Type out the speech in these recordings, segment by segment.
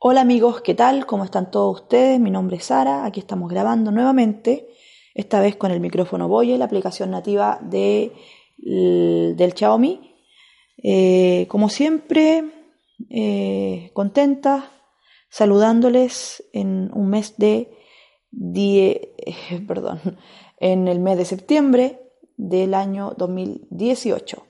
Hola amigos, ¿qué tal? ¿Cómo están todos ustedes? Mi nombre es Sara, aquí estamos grabando nuevamente, esta vez con el micrófono Boye, la aplicación nativa de, del Xiaomi. Eh, como siempre, eh, contenta, saludándoles en un mes de, die, perdón, en el mes de septiembre del año 2018,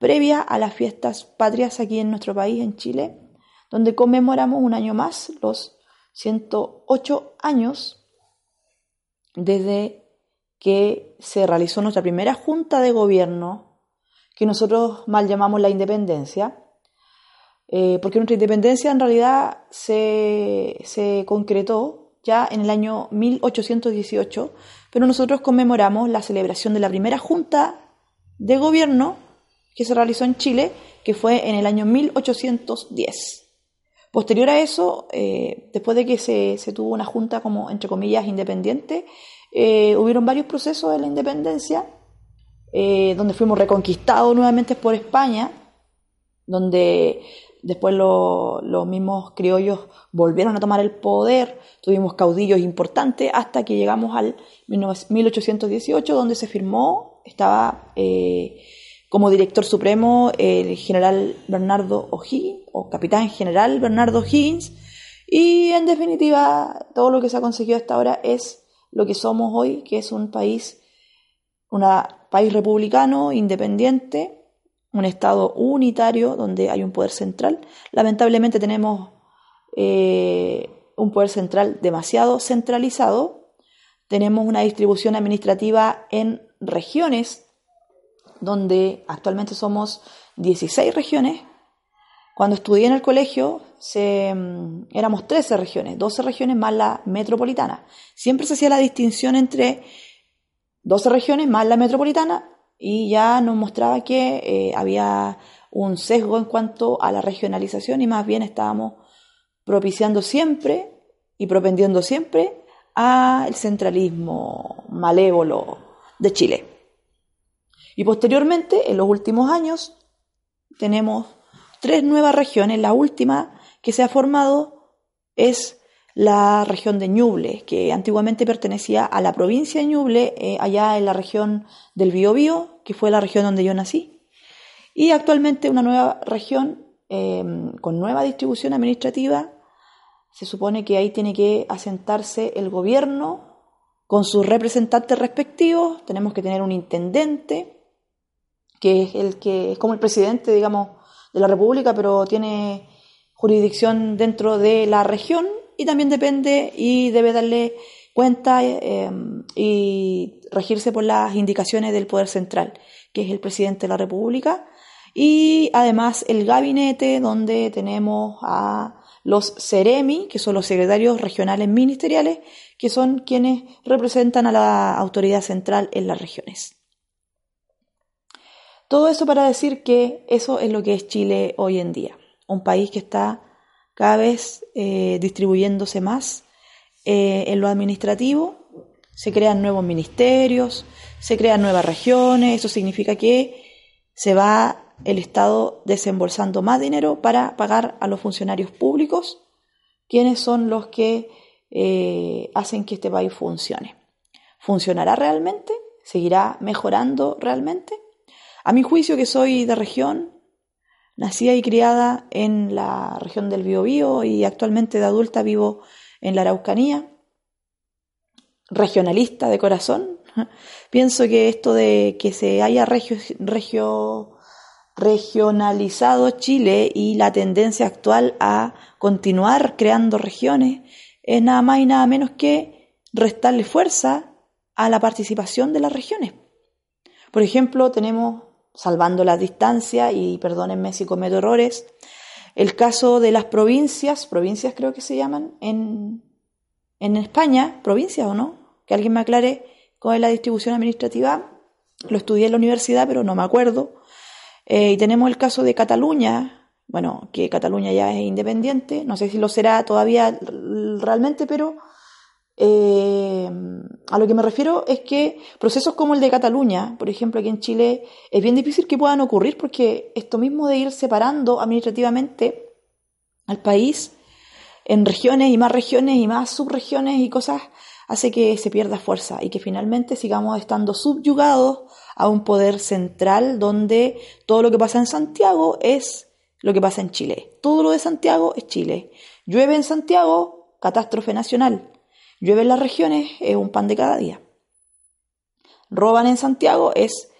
previa a las fiestas patrias aquí en nuestro país, en Chile donde conmemoramos un año más los 108 años desde que se realizó nuestra primera junta de gobierno, que nosotros mal llamamos la independencia, eh, porque nuestra independencia en realidad se, se concretó ya en el año 1818, pero nosotros conmemoramos la celebración de la primera junta de gobierno que se realizó en Chile, que fue en el año 1810. Posterior a eso, eh, después de que se, tuvo una junta como, entre comillas, independiente, eh, hubieron varios procesos de la independencia, eh, donde fuimos reconquistados nuevamente por España, donde después los mismos criollos volvieron a tomar el poder, tuvimos caudillos importantes hasta que llegamos al 1818, donde se firmó, estaba como director supremo el general Bernardo O'Higgins, o capitán general Bernardo O'Higgins, y en definitiva todo lo que se ha conseguido hasta ahora es lo que somos hoy, que es un país, un país republicano, independiente, un Estado unitario donde hay un poder central. Lamentablemente tenemos eh, un poder central demasiado centralizado, tenemos una distribución administrativa en regiones donde actualmente somos 16 regiones. Cuando estudié en el colegio se, mm, éramos 13 regiones, 12 regiones más la metropolitana. Siempre se hacía la distinción entre 12 regiones más la metropolitana y ya nos mostraba que eh, había un sesgo en cuanto a la regionalización y más bien estábamos propiciando siempre y propendiendo siempre al centralismo malévolo de Chile. Y posteriormente, en los últimos años, tenemos tres nuevas regiones. La última que se ha formado es la región de Ñuble, que antiguamente pertenecía a la provincia de Ñuble, eh, allá en la región del Biobío, que fue la región donde yo nací. Y actualmente una nueva región em, con nueva distribución administrativa. Se supone que ahí tiene que asentarse el gobierno con sus representantes respectivos. Tenemos que tener un intendente, que es el que es como el presidente, digamos, de la República, pero tiene jurisdicción dentro de la región y también depende y debe darle cuenta eh, y regirse por las indicaciones del Poder Central, que es el presidente de la República, y además el gabinete donde tenemos a los CEREMI, que son los secretarios regionales ministeriales, que son quienes representan a la autoridad central en las regiones. Todo eso para decir que eso es lo que es Chile hoy en día, un país que está cada vez eh, distribuyéndose más eh, en lo administrativo, se crean nuevos ministerios, se crean nuevas regiones, eso significa que se va el Estado desembolsando más dinero para pagar a los funcionarios públicos, quienes son los que eh, hacen que este país funcione. ¿Funcionará realmente? ¿Seguirá mejorando realmente? A mi juicio, que soy de región, nacida y criada en la región del Biobío y actualmente de adulta vivo en la Araucanía, regionalista de corazón, pienso que esto de que se haya regio, regionalizado Chile y la tendencia actual a continuar creando regiones es nada más y nada menos que restarle fuerza a la participación de las regiones. Por ejemplo, tenemos salvando la distancia y perdónenme si cometo errores, el caso de las provincias, provincias creo que se llaman, en, en España, provincias o no, que alguien me aclare cuál es la distribución administrativa, lo estudié en la universidad pero no me acuerdo, eh, y tenemos el caso de Cataluña, bueno, que Cataluña ya es independiente, no sé si lo será todavía realmente, pero eh, a lo que me refiero es que procesos como el de Cataluña, por ejemplo, aquí en Chile, es bien difícil que puedan ocurrir porque esto mismo de ir separando administrativamente al país en regiones y más regiones y más subregiones y cosas hace que se pierda fuerza y que finalmente sigamos estando subyugados a un poder central donde todo lo que pasa en Santiago es lo que pasa en Chile. Todo lo de Santiago es Chile. Llueve en Santiago, catástrofe nacional. Llueve en las regiones, es un pan de cada día. Roban en Santiago, es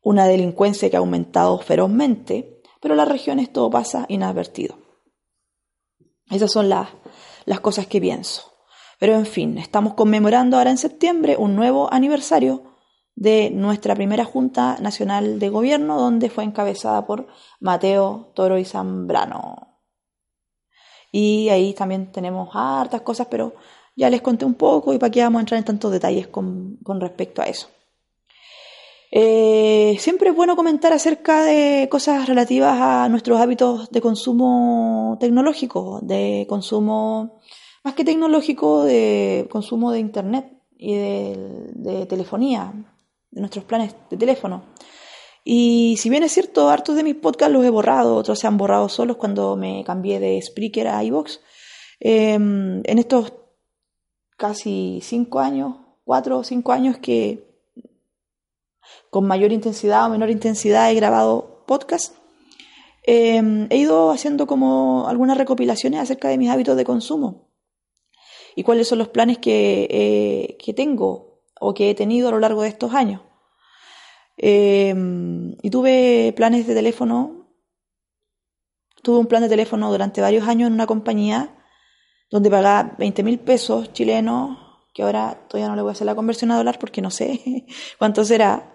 una delincuencia que ha aumentado ferozmente, pero en las regiones todo pasa inadvertido. Esas son las, las cosas que pienso. Pero en fin, estamos conmemorando ahora en septiembre un nuevo aniversario de nuestra primera Junta Nacional de Gobierno, donde fue encabezada por Mateo Toro y Zambrano. Y ahí también tenemos hartas cosas, pero ya les conté un poco y para qué vamos a entrar en tantos detalles con, respecto a eso. Eh, siempre es bueno comentar acerca de cosas relativas a nuestros hábitos de consumo tecnológico, de consumo, más que tecnológico, de consumo de Internet y de telefonía, de nuestros planes de teléfono. Y si bien es cierto, hartos de mis podcasts los he borrado, otros se han borrado solos cuando me cambié de Spreaker a iVoox. Em, en estos casi cinco años, cuatro o cinco años que con mayor intensidad o menor intensidad he grabado podcasts, em, he ido haciendo como algunas recopilaciones acerca de mis hábitos de consumo y cuáles son los planes que, eh, que tengo o que he tenido a lo largo de estos años. Em, y tuve planes de teléfono, tuve un plan de teléfono durante varios años en una compañía donde pagaba 20 mil pesos chilenos, que ahora todavía no le voy a hacer la conversión a dólar porque no sé cuánto será.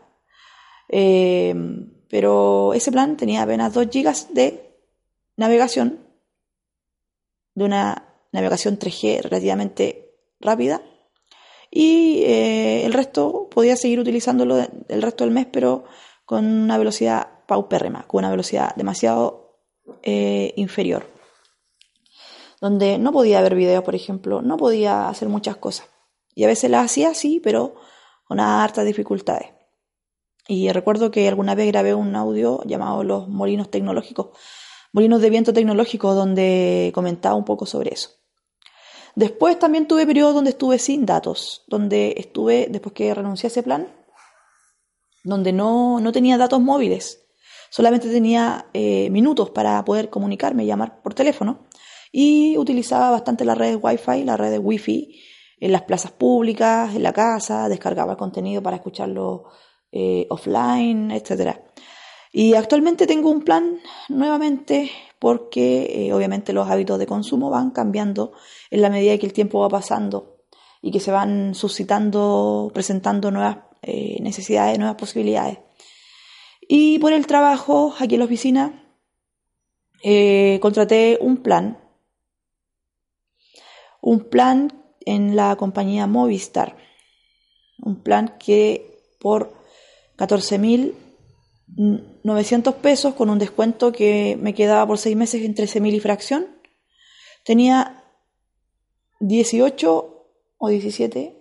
Em, pero ese plan tenía apenas 2 gigas de navegación, de una navegación 3G relativamente rápida y eh, el resto podía seguir utilizándolo el resto del mes, pero con una velocidad paupérrima, con una velocidad demasiado eh, inferior. Donde no podía ver videos, por ejemplo, no podía hacer muchas cosas. Y a veces las hacía así, pero con hartas dificultades. Y recuerdo que alguna vez grabé un audio llamado Los Molinos Tecnológicos, Molinos de Viento Tecnológicos, donde comentaba un poco sobre eso. Después también tuve periodos donde estuve sin datos, donde estuve, después que renuncié a ese plan, donde no, no tenía datos móviles, solamente tenía eh, minutos para poder comunicarme, llamar por teléfono, y utilizaba bastante las redes Wi-Fi, la red de Wi-Fi, en las plazas públicas, en la casa, descargaba contenido para escucharlo eh, offline, etc. Y actualmente tengo un plan nuevamente porque eh, obviamente los hábitos de consumo van cambiando en la medida que el tiempo va pasando y que se van suscitando, presentando nuevas eh, necesidades, nuevas posibilidades. Y por el trabajo aquí en la oficina contraté un plan, un plan en la compañía Movistar, un plan que por 14.900 pesos con un descuento que me quedaba por seis meses en 13.000 y fracción, tenía 18 o 17,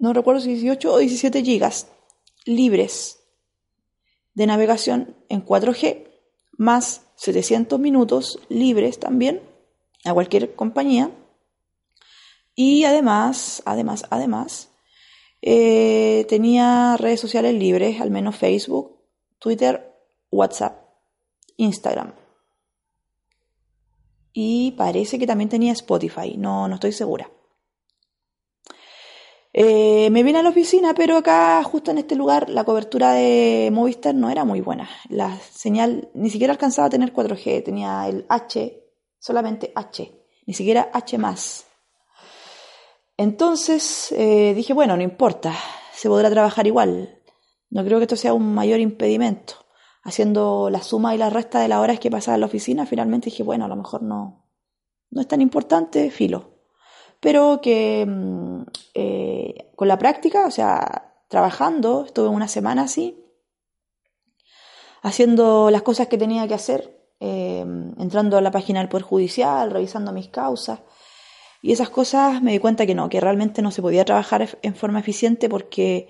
no recuerdo si 18 o 17 gigas libres de navegación en 4G, más 700 minutos libres también a cualquier compañía. Y además, además, además, eh, tenía redes sociales libres, al menos Facebook, Twitter, WhatsApp, Instagram y parece que también tenía Spotify, no, no estoy segura. Eh, me vine a la oficina, pero acá, justo en este lugar, la cobertura de Movistar no era muy buena. La señal ni siquiera alcanzaba a tener 4G, tenía el H, solamente H, ni siquiera H más. Entonces eh, dije, bueno, no importa, se podrá trabajar igual. No creo que esto sea un mayor impedimento haciendo la suma y la resta de las horas que pasaba en la oficina, finalmente dije, bueno, a lo mejor no, no es tan importante, filo. Pero que mm, eh, con la práctica, o sea, trabajando, estuve una semana así, haciendo las cosas que tenía que hacer, eh, entrando a la página del Poder Judicial, revisando mis causas. Y esas cosas me di cuenta que no, que realmente no se podía trabajar en forma eficiente porque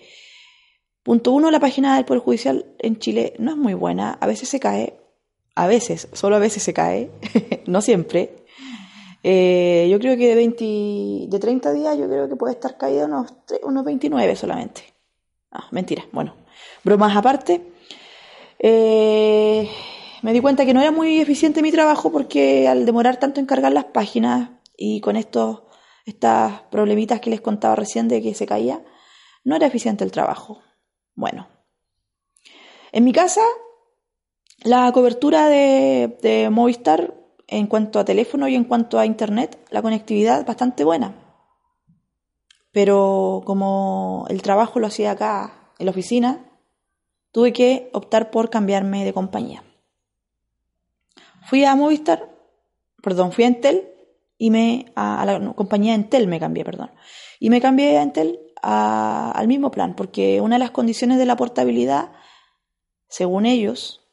Punto uno, la página del Poder Judicial en Chile no es muy buena, a veces se cae, a veces, solo a veces se cae, no siempre. Eh, yo creo que de, 20, de 30 días yo creo que puede estar caído unos, unos 29 solamente. Ah, mentira. Bueno, bromas aparte. Eh, me di cuenta que no era muy eficiente mi trabajo porque al demorar tanto en cargar las páginas y con estos estas problemitas que les contaba recién de que se caía, no era eficiente el trabajo. Bueno, en mi casa la cobertura de, de Movistar en cuanto a teléfono y en cuanto a internet, la conectividad bastante buena. Pero como el trabajo lo hacía acá en la oficina, tuve que optar por cambiarme de compañía. Fui a Movistar, perdón, fui a Entel y me a, la compañía Entel me cambié, perdón. Y me cambié a Entel al mismo plan, porque una de las condiciones de la portabilidad, según ellos,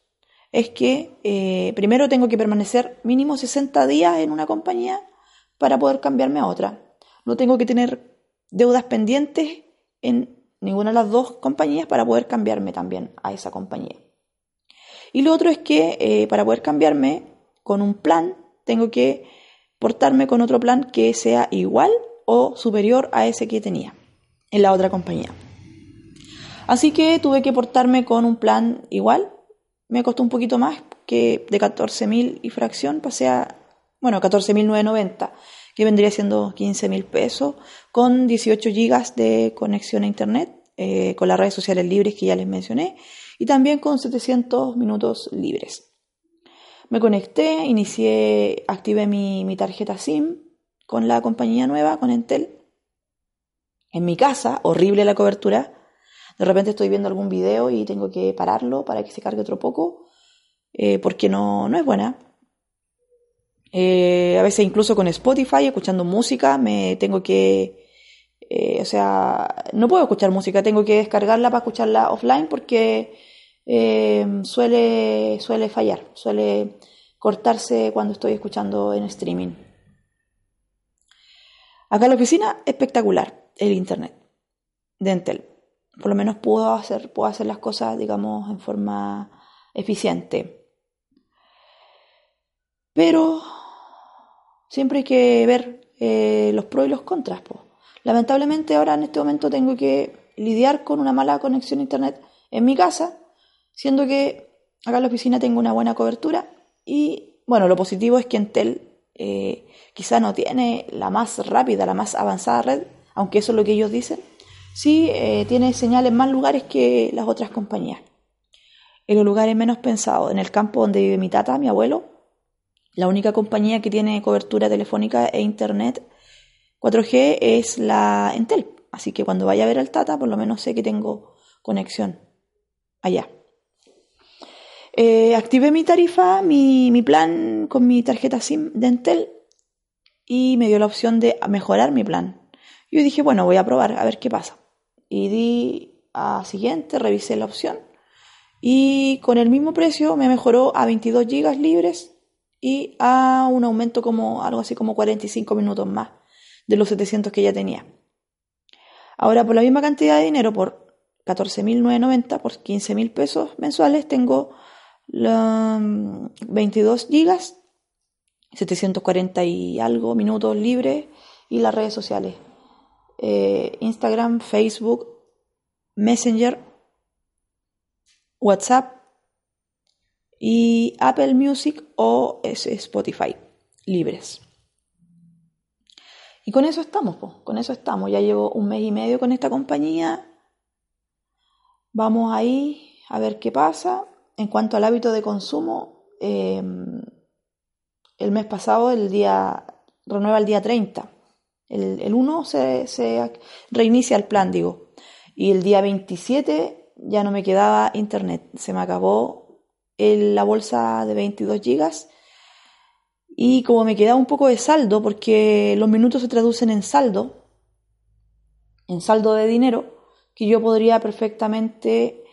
es que eh, primero tengo que permanecer mínimo 60 días en una compañía para poder cambiarme a otra. No tengo que tener deudas pendientes en ninguna de las dos compañías para poder cambiarme también a esa compañía. Y lo otro es que eh, para poder cambiarme con un plan, tengo que portarme con otro plan que sea igual o superior a ese que tenía en la otra compañía. Así que tuve que portarme con un plan igual me costó un poquito más que de 14.000 y fracción pasé a, bueno, 14.990, que vendría siendo 15.000 pesos, con 18 gigas de conexión a internet, eh, con las redes sociales libres que ya les mencioné, y también con 700 minutos libres. Me conecté, inicié, activé mi, mi tarjeta SIM con la compañía nueva, con Entel. En mi casa, horrible la cobertura, de repente estoy viendo algún video y tengo que pararlo para que se cargue otro poco, eh, porque no, no es buena. Eh, a veces incluso con Spotify, escuchando música, me tengo que... Eh, o sea, no puedo escuchar música, tengo que descargarla para escucharla offline porque suele, suele fallar, suele cortarse cuando estoy escuchando en streaming. Acá en la oficina, espectacular el internet de Entel por lo menos puedo hacer, puedo hacer las cosas, digamos, en forma eficiente. Pero siempre hay que ver eh, los pros y los contras. Lamentablemente ahora en este momento tengo que lidiar con una mala conexión a internet en mi casa, siendo que acá en la oficina tengo una buena cobertura y bueno, lo positivo es que Entel eh, quizá no tiene la más rápida, la más avanzada red, aunque eso es lo que ellos dicen, sí eh, tiene señal en más lugares que las otras compañías. En los lugares menos pensados, en el campo donde vive mi tata, mi abuelo, la única compañía que tiene cobertura telefónica e internet 4G es la Entel. Así que cuando vaya a ver al tata, por lo menos sé que tengo conexión allá. Eh, activé mi tarifa, mi, plan con mi tarjeta SIM de Entel y me dio la opción de mejorar mi plan. Yo dije, bueno, voy a probar a ver qué pasa y di a siguiente, revisé la opción y con el mismo precio me mejoró a 22 gigas libres y a un aumento como algo así como 45 minutos más de los 700 que ya tenía. Ahora por la misma cantidad de dinero, por 14.990, por 15.000 pesos mensuales, tengo 22 mm, gigas, 740 y algo minutos libres y las redes sociales. Eh, Instagram, Facebook, Messenger, WhatsApp y Apple Music o Spotify libres. Y con eso estamos, con eso estamos. Ya llevo un mes y medio con esta compañía. Vamos ahí a ver qué pasa. En cuanto al hábito de consumo, em, el mes pasado, el día, renueva el día 30. El, 1 se, reinicia el plan, digo. Y el día 27 ya no me quedaba internet. Se me acabó la bolsa de 22 gigas. Y como me quedaba un poco de saldo, porque los minutos se traducen en saldo, en saldo de dinero, que yo podría perfectamente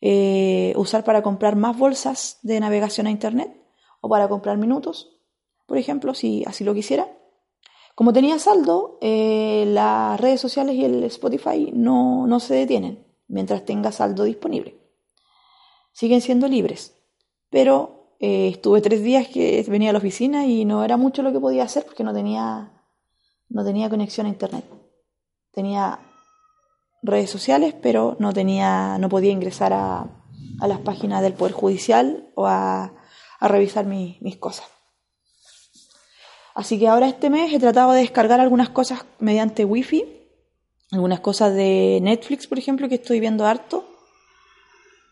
eh, usar para comprar más bolsas de navegación a Internet o para comprar minutos, por ejemplo, si así lo quisiera. Como tenía saldo, eh, las redes sociales y el Spotify no, no se detienen mientras tenga saldo disponible. Siguen siendo libres, pero Eh, estuve tres días que venía a la oficina y no era mucho lo que podía hacer porque no tenía, no tenía conexión a internet. Tenía redes sociales, pero no tenía, no podía ingresar a, a las páginas del Poder Judicial o a, a revisar mis cosas. Así que ahora este mes he tratado de descargar algunas cosas mediante wifi, algunas cosas de Netflix, por ejemplo, que estoy viendo harto.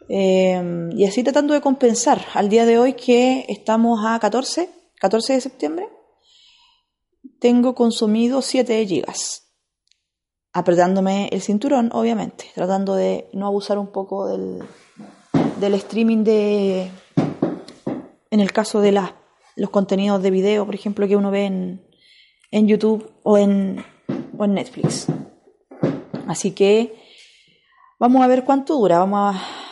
Eh, y así tratando de compensar al día de hoy que estamos a 14, 14 de septiembre, tengo consumido 7 gigas apretándome el cinturón, obviamente, tratando de no abusar un poco del, del streaming de, en el caso de las, los contenidos de video, por ejemplo, que uno ve en, en YouTube o en, o en Netflix. Así que vamos a ver cuánto dura, vamos a,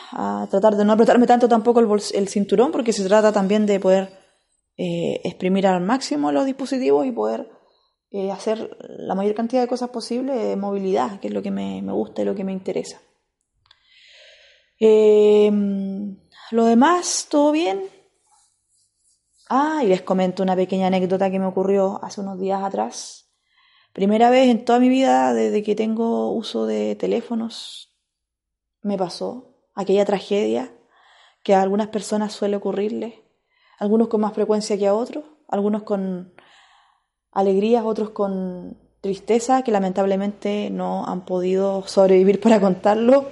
tratar de no apretarme tanto tampoco el, cinturón, porque se trata también de poder eh, exprimir al máximo los dispositivos y poder eh, hacer la mayor cantidad de cosas posible de movilidad, que es lo que me, gusta y lo que me interesa. Eh, lo demás, todo bien. Ah, y les comento una pequeña anécdota que me ocurrió hace unos días atrás. Primera vez en toda mi vida, desde que tengo uso de teléfonos, me pasó aquella tragedia que a algunas personas suele ocurrirles, algunos con más frecuencia que a otros, algunos con alegrías, otros con tristeza, que lamentablemente no han podido sobrevivir para contarlo.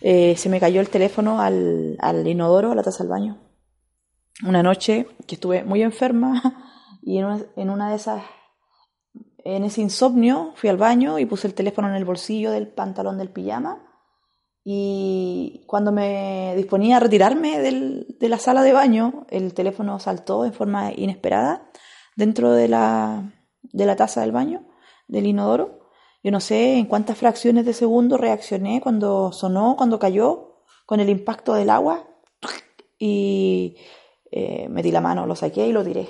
Eh, se me cayó el teléfono al, inodoro, a la taza del baño. Una noche que estuve muy enferma y en una de esas, en ese insomnio, fui al baño y puse el teléfono en el bolsillo del pantalón del pijama. Y cuando me disponía a retirarme del, de la sala de baño, el teléfono saltó en forma inesperada dentro de la, de la taza del baño, del inodoro. Yo no sé en cuántas fracciones de segundo reaccioné cuando sonó, cuando cayó, con el impacto del agua. Y eh, metí la mano, lo saqué y lo tiré.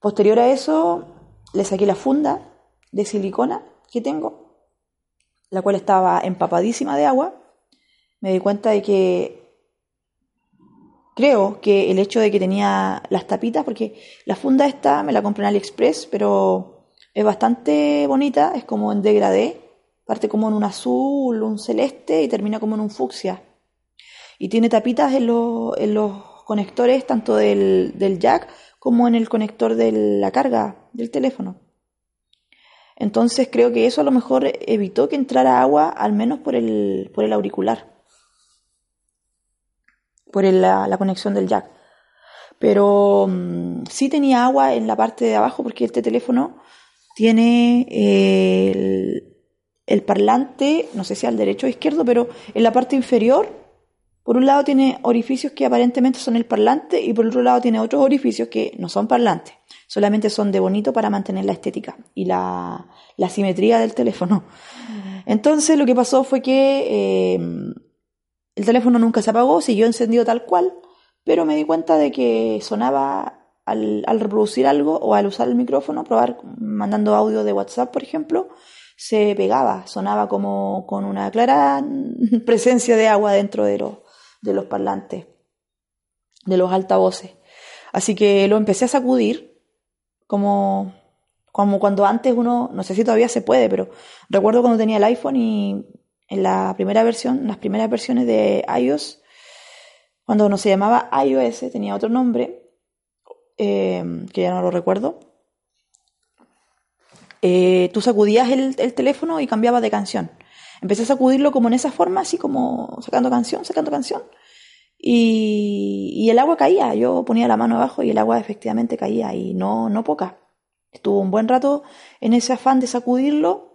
Posterior a eso, le saqué la funda de silicona que tengo, la cual estaba empapadísima de agua. Me di cuenta de que creo que el hecho de que tenía las tapitas, porque la funda esta me la compré en AliExpress, pero es bastante bonita, es como en degradé, parte como en un azul, un celeste y termina como en un fucsia. Y tiene tapitas en, en los conectores tanto del, del jack como en el conector de la carga del teléfono. Entonces creo que eso a lo mejor evitó que entrara agua, al menos por el, por el auricular por la, conexión del jack. Pero mm, sí tenía agua en la parte de abajo porque este teléfono tiene eh, el, parlante, no sé si al derecho o izquierdo, pero en la parte inferior, por un lado tiene orificios que aparentemente son el parlante y por otro lado tiene otros orificios que no son parlantes, solamente son de bonito para mantener la estética y la, la simetría del teléfono. Entonces lo que pasó fue que eh, el teléfono nunca se apagó, siguió encendido tal cual, pero me di cuenta de que sonaba al, reproducir algo o al usar el micrófono, probar mandando audio de WhatsApp, por ejemplo, se pegaba, sonaba como con una clara presencia de agua dentro de los, de los parlantes, de los altavoces. Así que lo empecé a sacudir, como, como cuando antes uno, no sé si todavía se puede, pero recuerdo cuando tenía el iPhone y en la primera versión, las primeras versiones de iOS, cuando no se llamaba iOS, tenía otro nombre, eh, que ya no lo recuerdo. Eh, tú sacudías el, teléfono y cambiabas de canción. Empecé a sacudirlo como en esa forma, así como sacando canción, sacando canción. Y, y, el agua caía. Yo ponía la mano abajo y el agua efectivamente caía, y no, no poca. Estuvo un buen rato en ese afán de sacudirlo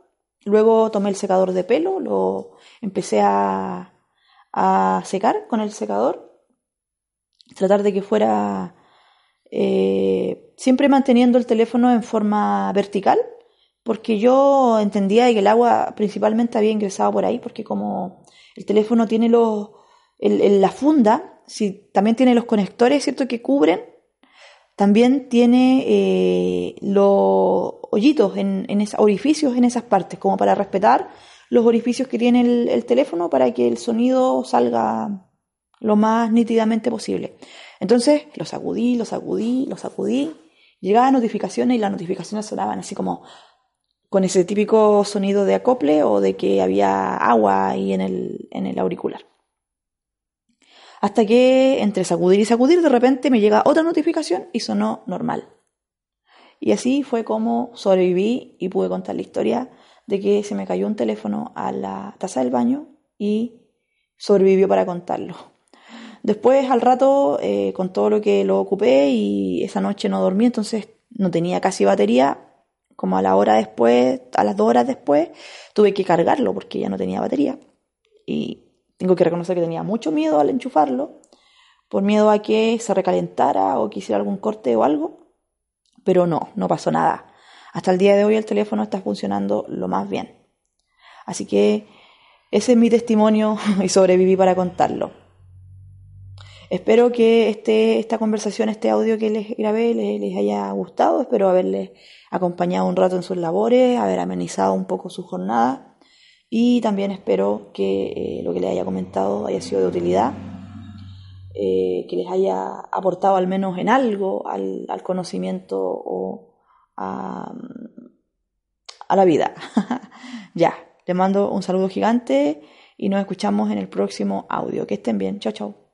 Luego tomé el secador de pelo, lo empecé a, secar con el secador, tratar de que fuera eh, siempre manteniendo el teléfono en forma vertical, porque yo entendía que el agua principalmente había ingresado por ahí, porque como el teléfono tiene los, la funda, si, también tiene los conectores, ¿cierto?, que cubren, también tiene eh, los hoyitos, en, en orificios en esas partes, como para respetar los orificios que tiene el, teléfono para que el sonido salga lo más nítidamente posible. Entonces lo sacudí, lo sacudí, lo sacudí. Llegaban notificaciones y las notificaciones sonaban así como con ese típico sonido de acople o de que había agua ahí en el, en el auricular. Hasta que entre sacudir y sacudir de repente me llega otra notificación y sonó normal. Y así fue como sobreviví y pude contar la historia de que se me cayó un teléfono a la taza del baño y sobrevivió para contarlo. Después, al rato, eh, con todo lo que lo ocupé y esa noche no dormí, entonces no tenía casi batería. Como a la hora después, a las dos horas después, tuve que cargarlo porque ya no tenía batería. Y tengo que reconocer que tenía mucho miedo al enchufarlo, por miedo a que se recalentara o que hiciera algún corte o algo. Pero no, no pasó nada. Hasta el día de hoy el teléfono está funcionando lo más bien. Así que ese es mi testimonio y sobreviví para contarlo. Espero que este, esta conversación, este audio que les grabé les, haya gustado. Espero haberles acompañado un rato en sus labores, haber amenizado un poco su jornada y también espero que eh, lo que les haya comentado haya sido de utilidad, eh, que les haya aportado al menos en algo al, al conocimiento o a, a la vida. ya, les mando un saludo gigante y nos escuchamos en el próximo audio. Que estén bien. Chao, chao.